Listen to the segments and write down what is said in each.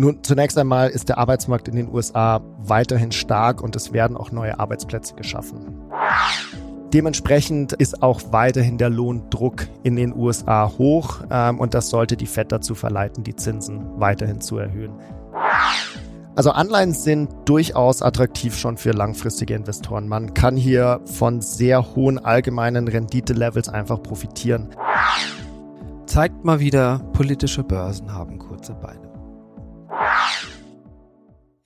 Nun, zunächst einmal ist der Arbeitsmarkt in den USA weiterhin stark und es werden auch neue Arbeitsplätze geschaffen. Dementsprechend ist auch weiterhin der Lohndruck in den USA hoch ähm, und das sollte die Fed dazu verleiten, die Zinsen weiterhin zu erhöhen. Also Anleihen sind durchaus attraktiv schon für langfristige Investoren. Man kann hier von sehr hohen allgemeinen Renditelevels einfach profitieren. Zeigt mal wieder, politische Börsen haben kurze Beine.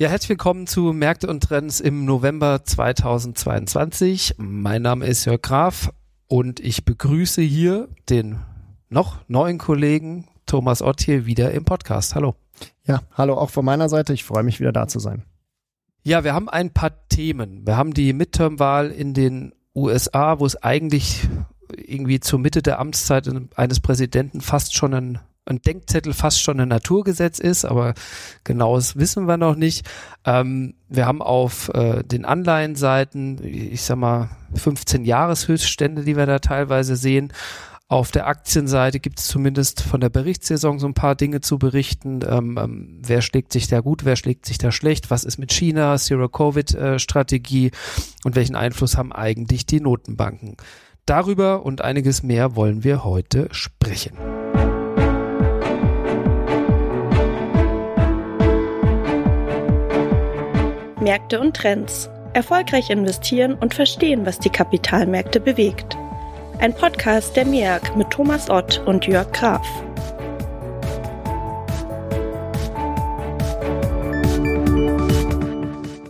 Ja, herzlich willkommen zu Märkte und Trends im November 2022. Mein Name ist Jörg Graf und ich begrüße hier den noch neuen Kollegen Thomas Ott hier wieder im Podcast. Hallo. Ja, hallo auch von meiner Seite. Ich freue mich wieder da zu sein. Ja, wir haben ein paar Themen. Wir haben die Midterm-Wahl in den USA, wo es eigentlich irgendwie zur Mitte der Amtszeit eines Präsidenten fast schon ein ein Denkzettel fast schon ein Naturgesetz ist, aber genaues wissen wir noch nicht. Ähm, wir haben auf äh, den Anleihenseiten, ich sag mal, 15 Jahreshöchststände, die wir da teilweise sehen. Auf der Aktienseite gibt es zumindest von der Berichtssaison so ein paar Dinge zu berichten. Ähm, ähm, wer schlägt sich da gut, wer schlägt sich da schlecht? Was ist mit China, Zero-Covid-Strategie und welchen Einfluss haben eigentlich die Notenbanken? Darüber und einiges mehr wollen wir heute sprechen. Märkte und Trends. Erfolgreich investieren und verstehen, was die Kapitalmärkte bewegt. Ein Podcast der MEAG mit Thomas Ott und Jörg Graf.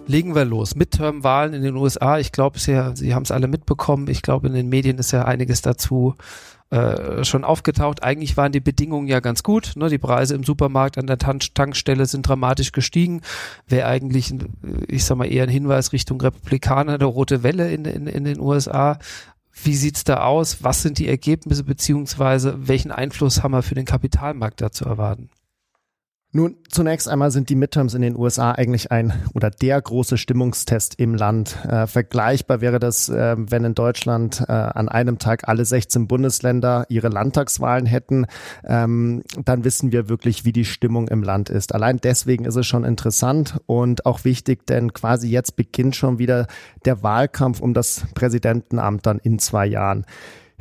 Legen wir los. Midterm-Wahlen in den USA. Ich glaube, Sie, Sie haben es alle mitbekommen. Ich glaube, in den Medien ist ja einiges dazu äh, schon aufgetaucht. Eigentlich waren die Bedingungen ja ganz gut. Ne? Die Preise im Supermarkt an der Tan Tankstelle sind dramatisch gestiegen. Wäre eigentlich, ich sag mal, eher ein Hinweis Richtung Republikaner, der rote Welle in, in, in den USA. Wie sieht's da aus? Was sind die Ergebnisse beziehungsweise welchen Einfluss haben wir für den Kapitalmarkt da zu erwarten? Nun, zunächst einmal sind die Midterms in den USA eigentlich ein oder der große Stimmungstest im Land. Äh, vergleichbar wäre das, äh, wenn in Deutschland äh, an einem Tag alle 16 Bundesländer ihre Landtagswahlen hätten. Ähm, dann wissen wir wirklich, wie die Stimmung im Land ist. Allein deswegen ist es schon interessant und auch wichtig, denn quasi jetzt beginnt schon wieder der Wahlkampf um das Präsidentenamt dann in zwei Jahren.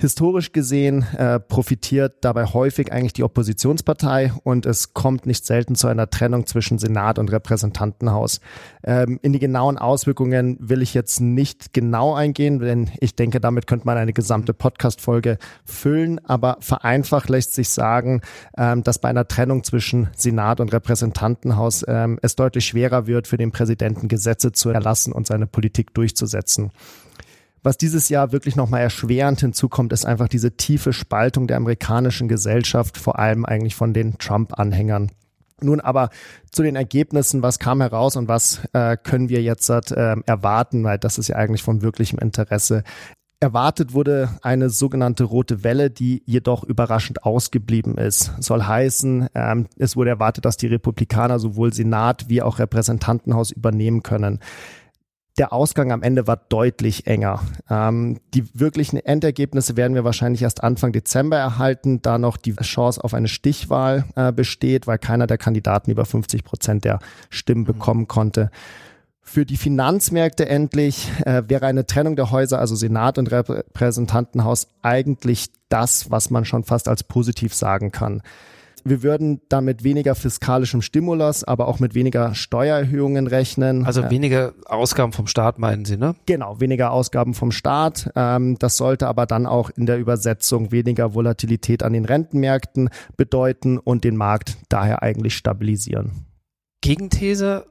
Historisch gesehen äh, profitiert dabei häufig eigentlich die Oppositionspartei und es kommt nicht selten zu einer Trennung zwischen Senat und Repräsentantenhaus. Ähm, in die genauen Auswirkungen will ich jetzt nicht genau eingehen, denn ich denke, damit könnte man eine gesamte Podcast-Folge füllen. Aber vereinfacht lässt sich sagen, ähm, dass bei einer Trennung zwischen Senat und Repräsentantenhaus ähm, es deutlich schwerer wird, für den Präsidenten Gesetze zu erlassen und seine Politik durchzusetzen. Was dieses Jahr wirklich nochmal erschwerend hinzukommt, ist einfach diese tiefe Spaltung der amerikanischen Gesellschaft, vor allem eigentlich von den Trump-Anhängern. Nun aber zu den Ergebnissen, was kam heraus und was äh, können wir jetzt äh, erwarten, weil das ist ja eigentlich von wirklichem Interesse. Erwartet wurde eine sogenannte rote Welle, die jedoch überraschend ausgeblieben ist. Soll heißen, ähm, es wurde erwartet, dass die Republikaner sowohl Senat wie auch Repräsentantenhaus übernehmen können der Ausgang am Ende war deutlich enger. Ähm, die wirklichen Endergebnisse werden wir wahrscheinlich erst Anfang Dezember erhalten, da noch die Chance auf eine Stichwahl äh, besteht, weil keiner der Kandidaten über 50 Prozent der Stimmen mhm. bekommen konnte. Für die Finanzmärkte endlich äh, wäre eine Trennung der Häuser, also Senat und Repräsentantenhaus, eigentlich das, was man schon fast als positiv sagen kann. Wir würden damit weniger fiskalischem Stimulus, aber auch mit weniger Steuererhöhungen rechnen. Also weniger Ausgaben vom Staat meinen Sie, ne? Genau, weniger Ausgaben vom Staat. Ähm, das sollte aber dann auch in der Übersetzung weniger Volatilität an den Rentenmärkten bedeuten und den Markt daher eigentlich stabilisieren. Gegenthese,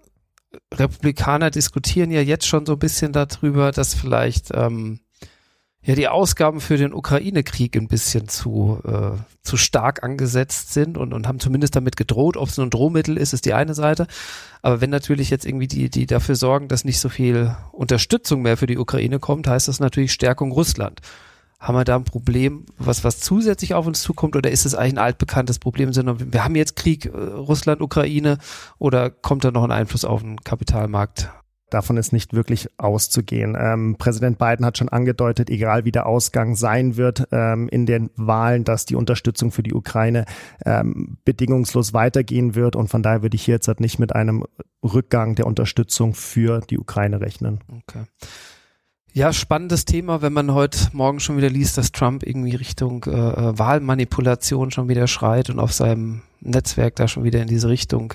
Republikaner diskutieren ja jetzt schon so ein bisschen darüber, dass vielleicht ähm, ja die Ausgaben für den Ukraine-Krieg ein bisschen zu, äh, zu stark angesetzt sind und, und haben zumindest damit gedroht. Ob es nur ein Drohmittel ist, ist die eine Seite. Aber wenn natürlich jetzt irgendwie die, die dafür sorgen, dass nicht so viel Unterstützung mehr für die Ukraine kommt, heißt das natürlich Stärkung Russland. Haben wir da ein Problem, was, was zusätzlich auf uns zukommt, oder ist es eigentlich ein altbekanntes Problem, sondern wir haben jetzt Krieg, äh, Russland, Ukraine, oder kommt da noch ein Einfluss auf den Kapitalmarkt Davon ist nicht wirklich auszugehen. Ähm, Präsident Biden hat schon angedeutet, egal wie der Ausgang sein wird ähm, in den Wahlen, dass die Unterstützung für die Ukraine ähm, bedingungslos weitergehen wird. Und von daher würde ich hier jetzt halt nicht mit einem Rückgang der Unterstützung für die Ukraine rechnen. Okay. Ja, spannendes Thema, wenn man heute Morgen schon wieder liest, dass Trump irgendwie Richtung äh, äh, Wahlmanipulation schon wieder schreit und auf seinem Netzwerk da schon wieder in diese Richtung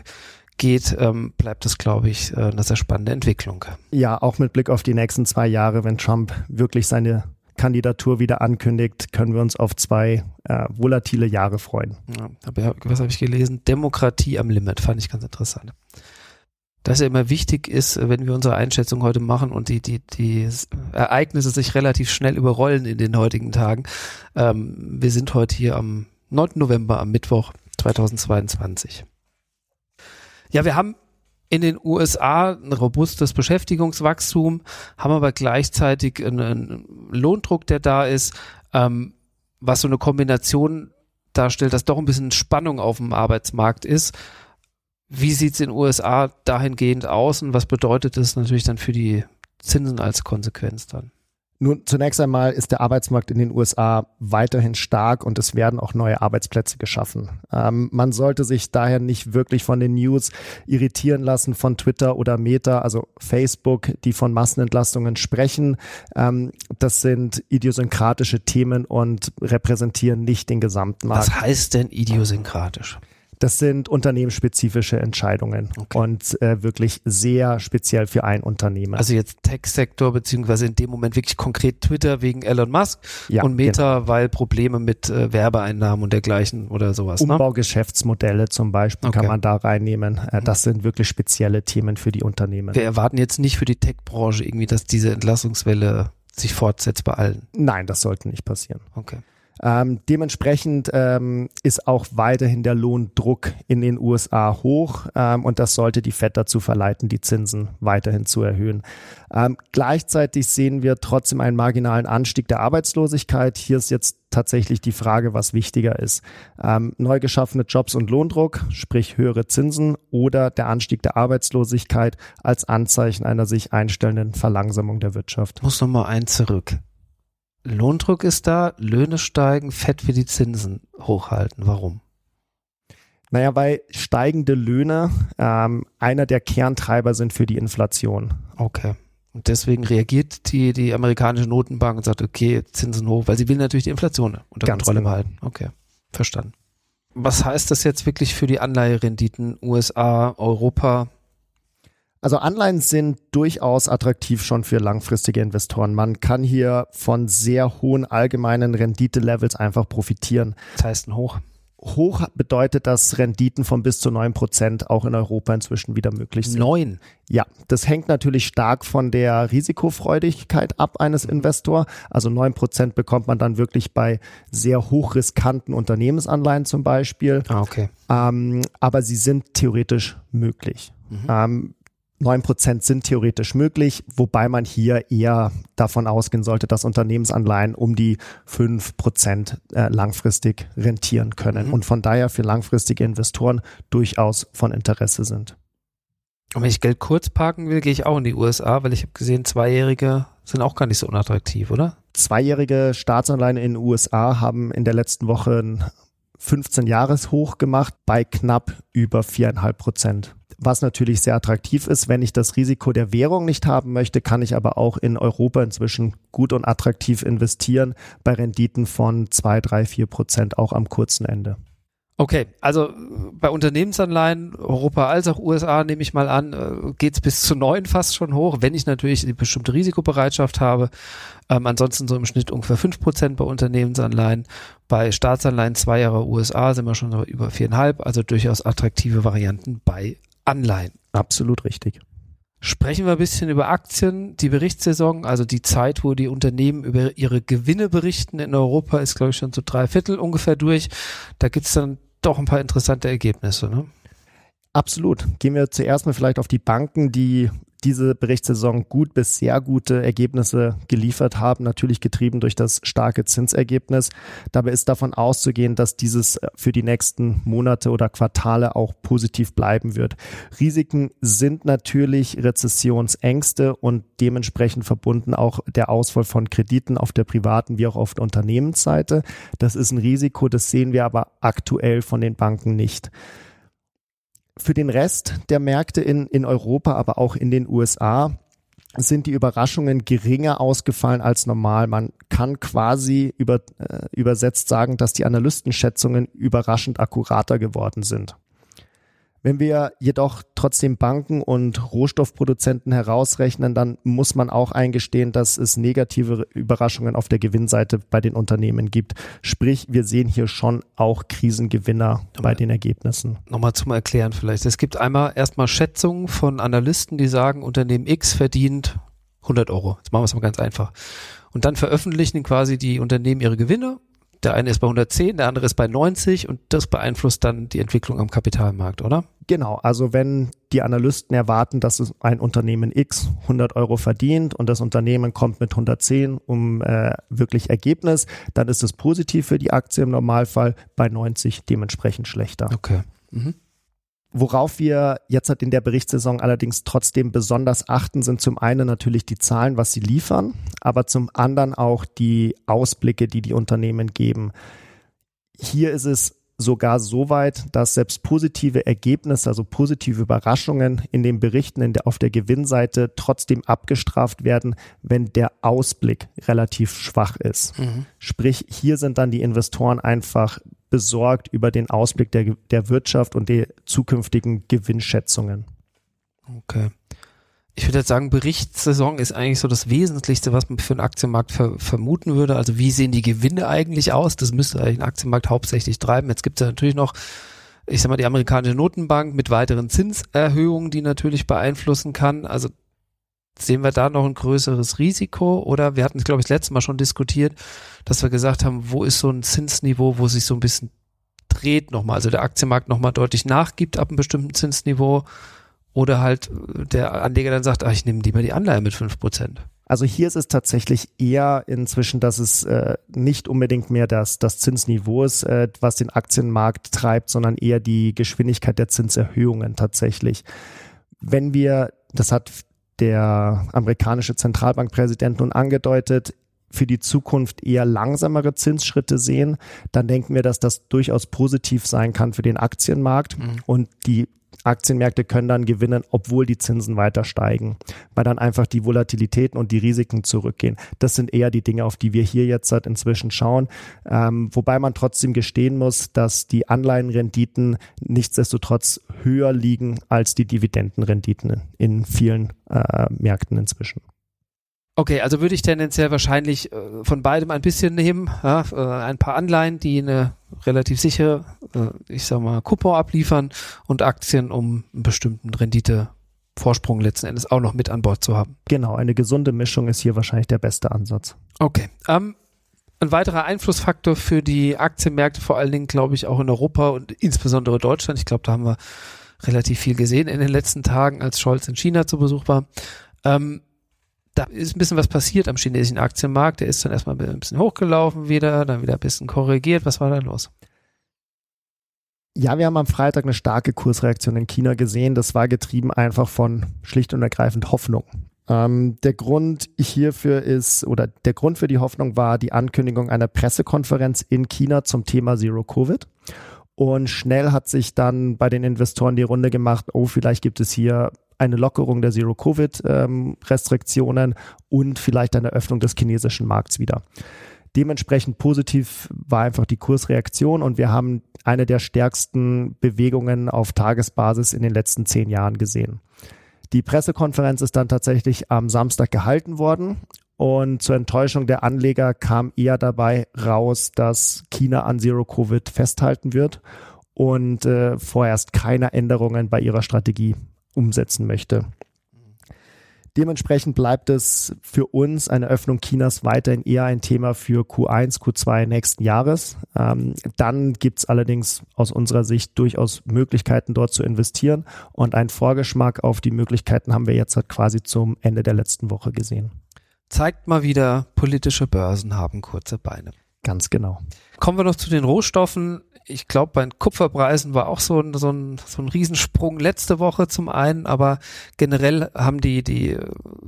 geht, ähm, bleibt es, glaube ich, äh, eine sehr spannende Entwicklung. Ja, auch mit Blick auf die nächsten zwei Jahre, wenn Trump wirklich seine Kandidatur wieder ankündigt, können wir uns auf zwei äh, volatile Jahre freuen. Ja, aber was habe ich gelesen? Demokratie am Limit, fand ich ganz interessant dass ja immer wichtig ist, wenn wir unsere Einschätzung heute machen und die, die, die Ereignisse sich relativ schnell überrollen in den heutigen Tagen. Ähm, wir sind heute hier am 9. November, am Mittwoch 2022. Ja, wir haben in den USA ein robustes Beschäftigungswachstum, haben aber gleichzeitig einen Lohndruck, der da ist, ähm, was so eine Kombination darstellt, dass doch ein bisschen Spannung auf dem Arbeitsmarkt ist. Wie sieht es in den USA dahingehend aus und was bedeutet das natürlich dann für die Zinsen als Konsequenz dann? Nun, zunächst einmal ist der Arbeitsmarkt in den USA weiterhin stark und es werden auch neue Arbeitsplätze geschaffen. Ähm, man sollte sich daher nicht wirklich von den News irritieren lassen von Twitter oder Meta, also Facebook, die von Massenentlastungen sprechen. Ähm, das sind idiosynkratische Themen und repräsentieren nicht den gesamten Markt. Was heißt denn idiosynkratisch? Das sind unternehmensspezifische Entscheidungen okay. und äh, wirklich sehr speziell für ein Unternehmen. Also jetzt Tech-Sektor beziehungsweise in dem Moment wirklich konkret Twitter wegen Elon Musk ja, und Meta, genau. weil Probleme mit äh, Werbeeinnahmen und dergleichen oder sowas. Ne? Umbaugeschäftsmodelle ne? zum Beispiel okay. kann man da reinnehmen. Äh, das sind wirklich spezielle Themen für die Unternehmen. Wir erwarten jetzt nicht für die Tech-Branche irgendwie, dass diese Entlassungswelle sich fortsetzt bei allen. Nein, das sollte nicht passieren. Okay. Ähm, dementsprechend ähm, ist auch weiterhin der Lohndruck in den USA hoch ähm, und das sollte die Fed dazu verleiten, die Zinsen weiterhin zu erhöhen. Ähm, gleichzeitig sehen wir trotzdem einen marginalen Anstieg der Arbeitslosigkeit. Hier ist jetzt tatsächlich die Frage, was wichtiger ist. Ähm, neu geschaffene Jobs und Lohndruck, sprich höhere Zinsen oder der Anstieg der Arbeitslosigkeit als Anzeichen einer sich einstellenden Verlangsamung der Wirtschaft. Ich muss nochmal ein zurück. Lohndruck ist da, Löhne steigen, Fett wie die Zinsen hochhalten. Warum? Naja, weil steigende Löhne ähm, einer der Kerntreiber sind für die Inflation. Okay. Und deswegen reagiert die, die amerikanische Notenbank und sagt, okay, Zinsen hoch, weil sie will natürlich die Inflation unter Ganz Kontrolle genau. behalten. Okay, verstanden. Was heißt das jetzt wirklich für die Anleiherenditen USA, Europa? Also Anleihen sind durchaus attraktiv schon für langfristige Investoren. Man kann hier von sehr hohen allgemeinen Renditelevels einfach profitieren. Das heißt ein Hoch. Hoch bedeutet, dass Renditen von bis zu neun Prozent auch in Europa inzwischen wieder möglich sind. Neun? Ja, das hängt natürlich stark von der Risikofreudigkeit ab eines Investors. Also neun Prozent bekommt man dann wirklich bei sehr hochriskanten Unternehmensanleihen zum Beispiel. Ah, okay. Ähm, aber sie sind theoretisch möglich. Mhm. Ähm, 9% sind theoretisch möglich, wobei man hier eher davon ausgehen sollte, dass Unternehmensanleihen um die 5% äh, langfristig rentieren können mhm. und von daher für langfristige Investoren durchaus von Interesse sind. Und wenn ich Geld kurz parken will, gehe ich auch in die USA, weil ich habe gesehen, Zweijährige sind auch gar nicht so unattraktiv, oder? Zweijährige Staatsanleihen in den USA haben in der letzten Woche ein 15 Jahres hoch gemacht bei knapp über viereinhalb Prozent was natürlich sehr attraktiv ist. Wenn ich das Risiko der Währung nicht haben möchte, kann ich aber auch in Europa inzwischen gut und attraktiv investieren bei Renditen von zwei, drei, vier Prozent auch am kurzen Ende. Okay, also bei Unternehmensanleihen, Europa als auch USA, nehme ich mal an, äh, geht es bis zu neun fast schon hoch, wenn ich natürlich eine bestimmte Risikobereitschaft habe. Ähm, ansonsten so im Schnitt ungefähr fünf Prozent bei Unternehmensanleihen. Bei Staatsanleihen zwei Jahre USA sind wir schon über viereinhalb, also durchaus attraktive Varianten bei Anleihen. Absolut richtig. Sprechen wir ein bisschen über Aktien. Die Berichtssaison, also die Zeit, wo die Unternehmen über ihre Gewinne berichten in Europa, ist, glaube ich, schon so drei Viertel ungefähr durch. Da gibt's dann doch ein paar interessante Ergebnisse. Ne? Absolut. Gehen wir zuerst mal vielleicht auf die Banken, die diese Berichtssaison gut bis sehr gute Ergebnisse geliefert haben, natürlich getrieben durch das starke Zinsergebnis. Dabei ist davon auszugehen, dass dieses für die nächsten Monate oder Quartale auch positiv bleiben wird. Risiken sind natürlich Rezessionsängste und dementsprechend verbunden auch der Ausfall von Krediten auf der privaten wie auch auf der Unternehmensseite. Das ist ein Risiko, das sehen wir aber aktuell von den Banken nicht. Für den Rest der Märkte in, in Europa, aber auch in den USA sind die Überraschungen geringer ausgefallen als normal. Man kann quasi über, äh, übersetzt sagen, dass die Analystenschätzungen überraschend akkurater geworden sind. Wenn wir jedoch trotzdem Banken und Rohstoffproduzenten herausrechnen, dann muss man auch eingestehen, dass es negative Überraschungen auf der Gewinnseite bei den Unternehmen gibt. Sprich, wir sehen hier schon auch Krisengewinner nochmal, bei den Ergebnissen. Nochmal zum Erklären vielleicht. Es gibt einmal erstmal Schätzungen von Analysten, die sagen, Unternehmen X verdient 100 Euro. Jetzt machen wir es mal ganz einfach. Und dann veröffentlichen quasi die Unternehmen ihre Gewinne der eine ist bei 110, der andere ist bei 90 und das beeinflusst dann die Entwicklung am Kapitalmarkt, oder? Genau, also wenn die Analysten erwarten, dass ein Unternehmen X 100 Euro verdient und das Unternehmen kommt mit 110 um äh, wirklich Ergebnis, dann ist es positiv für die Aktie im Normalfall, bei 90 dementsprechend schlechter. Okay. Mhm. Worauf wir jetzt halt in der Berichtssaison allerdings trotzdem besonders achten, sind zum einen natürlich die Zahlen, was sie liefern, aber zum anderen auch die Ausblicke, die die Unternehmen geben. Hier ist es sogar so weit, dass selbst positive Ergebnisse, also positive Überraschungen in den Berichten in der, auf der Gewinnseite trotzdem abgestraft werden, wenn der Ausblick relativ schwach ist. Mhm. Sprich, hier sind dann die Investoren einfach besorgt über den Ausblick der, der Wirtschaft und die zukünftigen Gewinnschätzungen. Okay. Ich würde jetzt sagen, Berichtssaison ist eigentlich so das Wesentlichste, was man für einen Aktienmarkt ver vermuten würde. Also wie sehen die Gewinne eigentlich aus? Das müsste eigentlich ein Aktienmarkt hauptsächlich treiben. Jetzt gibt es ja natürlich noch, ich sag mal, die amerikanische Notenbank mit weiteren Zinserhöhungen, die natürlich beeinflussen kann. Also sehen wir da noch ein größeres Risiko? Oder wir hatten es, glaube ich, das letzte Mal schon diskutiert, dass wir gesagt haben, wo ist so ein Zinsniveau, wo sich so ein bisschen dreht nochmal, also der Aktienmarkt nochmal deutlich nachgibt ab einem bestimmten Zinsniveau oder halt der Anleger dann sagt, ach, ich nehme lieber die Anleihe mit fünf Prozent. Also hier ist es tatsächlich eher inzwischen, dass es äh, nicht unbedingt mehr das, das Zinsniveau ist, äh, was den Aktienmarkt treibt, sondern eher die Geschwindigkeit der Zinserhöhungen tatsächlich. Wenn wir, das hat der amerikanische Zentralbankpräsident nun angedeutet, für die Zukunft eher langsamere Zinsschritte sehen, dann denken wir, dass das durchaus positiv sein kann für den Aktienmarkt mhm. und die Aktienmärkte können dann gewinnen, obwohl die Zinsen weiter steigen, weil dann einfach die Volatilitäten und die Risiken zurückgehen. Das sind eher die Dinge, auf die wir hier jetzt halt inzwischen schauen. Ähm, wobei man trotzdem gestehen muss, dass die Anleihenrenditen nichtsdestotrotz höher liegen als die Dividendenrenditen in vielen äh, Märkten inzwischen. Okay, also würde ich tendenziell wahrscheinlich äh, von beidem ein bisschen nehmen. Ja, äh, ein paar Anleihen, die eine relativ sichere, äh, ich sag mal, Coupon abliefern und Aktien, um einen bestimmten Renditevorsprung letzten Endes auch noch mit an Bord zu haben. Genau, eine gesunde Mischung ist hier wahrscheinlich der beste Ansatz. Okay. Ähm, ein weiterer Einflussfaktor für die Aktienmärkte, vor allen Dingen, glaube ich, auch in Europa und insbesondere Deutschland. Ich glaube, da haben wir relativ viel gesehen in den letzten Tagen, als Scholz in China zu Besuch war. Ähm, da ist ein bisschen was passiert am chinesischen Aktienmarkt. Der ist dann erstmal ein bisschen hochgelaufen wieder, dann wieder ein bisschen korrigiert. Was war da los? Ja, wir haben am Freitag eine starke Kursreaktion in China gesehen. Das war getrieben einfach von schlicht und ergreifend Hoffnung. Ähm, der Grund hierfür ist, oder der Grund für die Hoffnung war die Ankündigung einer Pressekonferenz in China zum Thema Zero Covid. Und schnell hat sich dann bei den Investoren die Runde gemacht, oh, vielleicht gibt es hier eine Lockerung der Zero-Covid-Restriktionen und vielleicht eine Öffnung des chinesischen Markts wieder. Dementsprechend positiv war einfach die Kursreaktion und wir haben eine der stärksten Bewegungen auf Tagesbasis in den letzten zehn Jahren gesehen. Die Pressekonferenz ist dann tatsächlich am Samstag gehalten worden und zur Enttäuschung der Anleger kam eher dabei raus, dass China an Zero Covid festhalten wird und äh, vorerst keine Änderungen bei ihrer Strategie umsetzen möchte. Dementsprechend bleibt es für uns eine Öffnung Chinas weiterhin eher ein Thema für Q1, Q2 nächsten Jahres. Ähm, dann gibt es allerdings aus unserer Sicht durchaus Möglichkeiten, dort zu investieren. Und einen Vorgeschmack auf die Möglichkeiten haben wir jetzt halt quasi zum Ende der letzten Woche gesehen. Zeigt mal wieder, politische Börsen haben kurze Beine. Ganz genau. Kommen wir noch zu den Rohstoffen ich glaube, bei den Kupferpreisen war auch so ein, so, ein, so ein Riesensprung letzte Woche zum einen, aber generell haben die, die,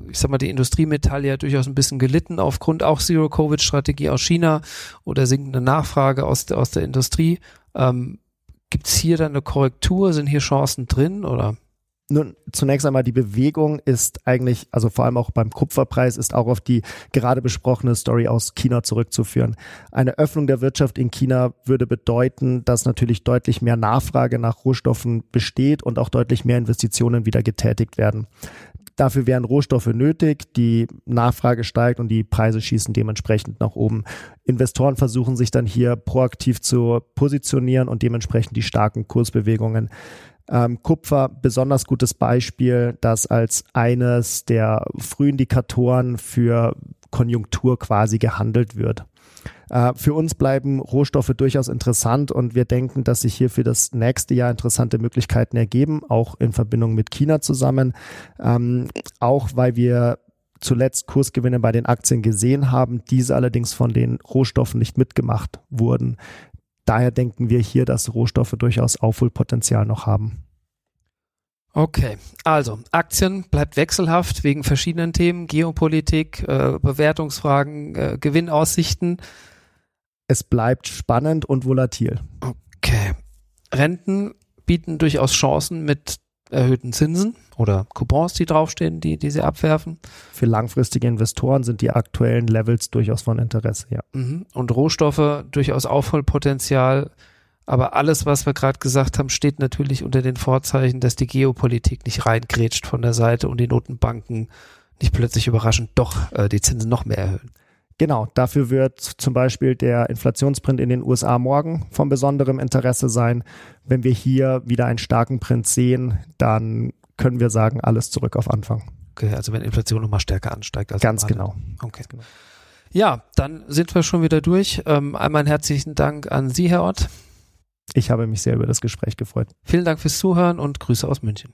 ich sag mal, die Industriemetalle ja durchaus ein bisschen gelitten aufgrund auch Zero-Covid-Strategie aus China oder sinkende Nachfrage aus, der aus der Industrie. Ähm, Gibt es hier dann eine Korrektur? Sind hier Chancen drin oder? Nun, zunächst einmal die Bewegung ist eigentlich, also vor allem auch beim Kupferpreis, ist auch auf die gerade besprochene Story aus China zurückzuführen. Eine Öffnung der Wirtschaft in China würde bedeuten, dass natürlich deutlich mehr Nachfrage nach Rohstoffen besteht und auch deutlich mehr Investitionen wieder getätigt werden. Dafür wären Rohstoffe nötig, die Nachfrage steigt und die Preise schießen dementsprechend nach oben. Investoren versuchen sich dann hier proaktiv zu positionieren und dementsprechend die starken Kursbewegungen ähm, Kupfer, besonders gutes Beispiel, das als eines der Frühindikatoren für Konjunktur quasi gehandelt wird. Äh, für uns bleiben Rohstoffe durchaus interessant und wir denken, dass sich hier für das nächste Jahr interessante Möglichkeiten ergeben, auch in Verbindung mit China zusammen. Ähm, auch weil wir zuletzt Kursgewinne bei den Aktien gesehen haben, diese allerdings von den Rohstoffen nicht mitgemacht wurden. Daher denken wir hier, dass Rohstoffe durchaus Aufholpotenzial noch haben. Okay, also Aktien bleibt wechselhaft wegen verschiedenen Themen, Geopolitik, äh, Bewertungsfragen, äh, Gewinnaussichten. Es bleibt spannend und volatil. Okay. Renten bieten durchaus Chancen mit erhöhten Zinsen oder Coupons, die draufstehen, die, die sie abwerfen. Für langfristige Investoren sind die aktuellen Levels durchaus von Interesse, ja. Mhm. Und Rohstoffe durchaus Aufholpotenzial. Aber alles, was wir gerade gesagt haben, steht natürlich unter den Vorzeichen, dass die Geopolitik nicht reingrätscht von der Seite und die Notenbanken nicht plötzlich überraschend doch äh, die Zinsen noch mehr erhöhen. Genau, dafür wird zum Beispiel der Inflationsprint in den USA morgen von besonderem Interesse sein. Wenn wir hier wieder einen starken Print sehen, dann können wir sagen, alles zurück auf Anfang. Okay, also wenn Inflation nochmal stärker ansteigt. Als Ganz genau. Okay. Genau. Ja, dann sind wir schon wieder durch. Ähm, einmal einen herzlichen Dank an Sie, Herr Ott. Ich habe mich sehr über das Gespräch gefreut. Vielen Dank fürs Zuhören und Grüße aus München.